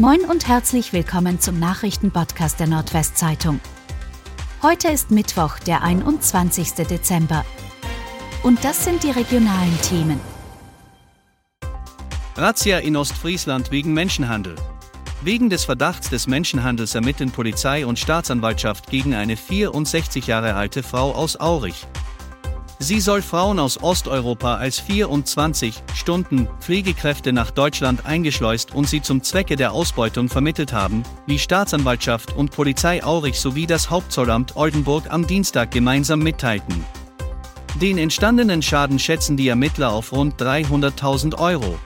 Moin und herzlich willkommen zum Nachrichtenpodcast der Nordwestzeitung. Heute ist Mittwoch, der 21. Dezember. Und das sind die regionalen Themen. Razzia in Ostfriesland wegen Menschenhandel. Wegen des Verdachts des Menschenhandels ermitteln Polizei und Staatsanwaltschaft gegen eine 64 Jahre alte Frau aus Aurich. Sie soll Frauen aus Osteuropa als 24 Stunden Pflegekräfte nach Deutschland eingeschleust und sie zum Zwecke der Ausbeutung vermittelt haben, wie Staatsanwaltschaft und Polizei Aurich sowie das Hauptzollamt Oldenburg am Dienstag gemeinsam mitteilten. Den entstandenen Schaden schätzen die Ermittler auf rund 300.000 Euro.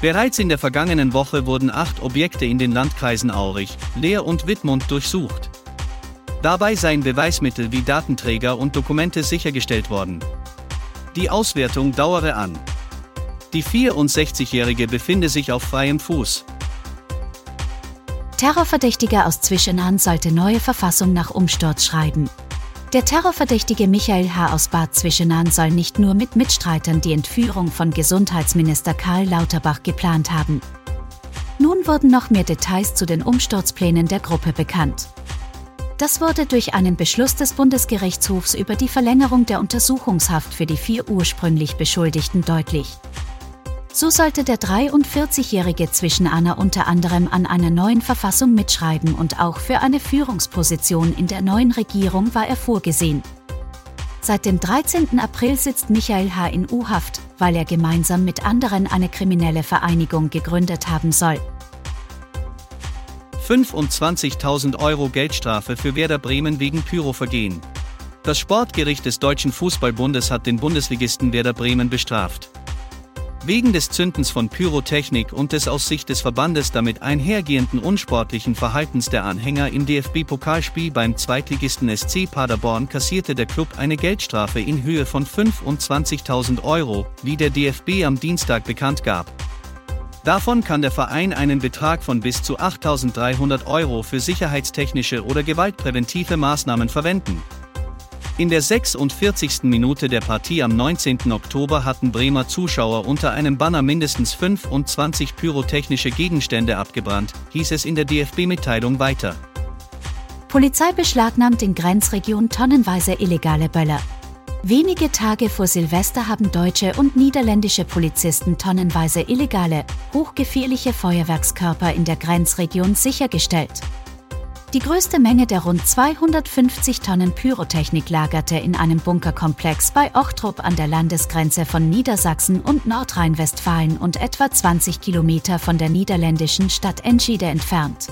Bereits in der vergangenen Woche wurden acht Objekte in den Landkreisen Aurich, Leer und Wittmund durchsucht. Dabei seien Beweismittel wie Datenträger und Dokumente sichergestellt worden. Die Auswertung dauere an. Die 64-Jährige befinde sich auf freiem Fuß. Terrorverdächtiger aus Zwischenahn sollte neue Verfassung nach Umsturz schreiben. Der Terrorverdächtige Michael H. aus Bad Zwischenahn soll nicht nur mit Mitstreitern die Entführung von Gesundheitsminister Karl Lauterbach geplant haben. Nun wurden noch mehr Details zu den Umsturzplänen der Gruppe bekannt. Das wurde durch einen Beschluss des Bundesgerichtshofs über die Verlängerung der Untersuchungshaft für die vier ursprünglich Beschuldigten deutlich. So sollte der 43-jährige Zwischenahner unter anderem an einer neuen Verfassung mitschreiben und auch für eine Führungsposition in der neuen Regierung war er vorgesehen. Seit dem 13. April sitzt Michael H. in U-Haft, weil er gemeinsam mit anderen eine kriminelle Vereinigung gegründet haben soll. 25.000 Euro Geldstrafe für Werder Bremen wegen Pyrovergehen. Das Sportgericht des Deutschen Fußballbundes hat den Bundesligisten Werder Bremen bestraft. Wegen des Zündens von Pyrotechnik und des aus Sicht des Verbandes damit einhergehenden unsportlichen Verhaltens der Anhänger im DFB-Pokalspiel beim Zweitligisten SC Paderborn kassierte der Club eine Geldstrafe in Höhe von 25.000 Euro, wie der DFB am Dienstag bekannt gab. Davon kann der Verein einen Betrag von bis zu 8.300 Euro für sicherheitstechnische oder gewaltpräventive Maßnahmen verwenden. In der 46. Minute der Partie am 19. Oktober hatten Bremer Zuschauer unter einem Banner mindestens 25 pyrotechnische Gegenstände abgebrannt, hieß es in der DFB-Mitteilung weiter. Polizei beschlagnahmt in Grenzregion tonnenweise illegale Böller. Wenige Tage vor Silvester haben deutsche und niederländische Polizisten tonnenweise illegale, hochgefährliche Feuerwerkskörper in der Grenzregion sichergestellt. Die größte Menge der rund 250 Tonnen Pyrotechnik lagerte in einem Bunkerkomplex bei Ochtrup an der Landesgrenze von Niedersachsen und Nordrhein-Westfalen und etwa 20 Kilometer von der niederländischen Stadt Enschede entfernt.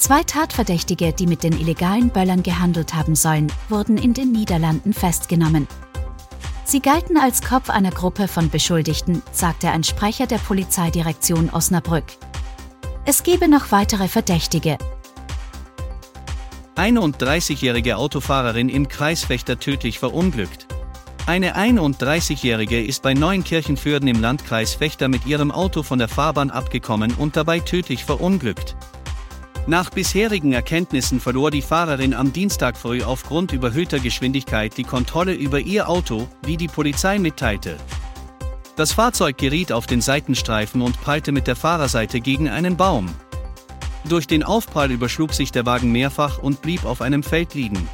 Zwei Tatverdächtige, die mit den illegalen Böllern gehandelt haben sollen, wurden in den Niederlanden festgenommen. Sie galten als Kopf einer Gruppe von Beschuldigten, sagte ein Sprecher der Polizeidirektion Osnabrück. Es gebe noch weitere Verdächtige. 31-jährige Autofahrerin im Kreisfechter tödlich verunglückt. Eine 31-jährige ist bei Neuenkirchenfürden im Landkreis Fechter mit ihrem Auto von der Fahrbahn abgekommen und dabei tödlich verunglückt. Nach bisherigen Erkenntnissen verlor die Fahrerin am Dienstag früh aufgrund überhöhter Geschwindigkeit die Kontrolle über ihr Auto, wie die Polizei mitteilte. Das Fahrzeug geriet auf den Seitenstreifen und prallte mit der Fahrerseite gegen einen Baum. Durch den Aufprall überschlug sich der Wagen mehrfach und blieb auf einem Feld liegen.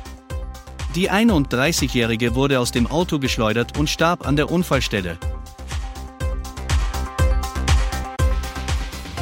Die 31-Jährige wurde aus dem Auto geschleudert und starb an der Unfallstelle.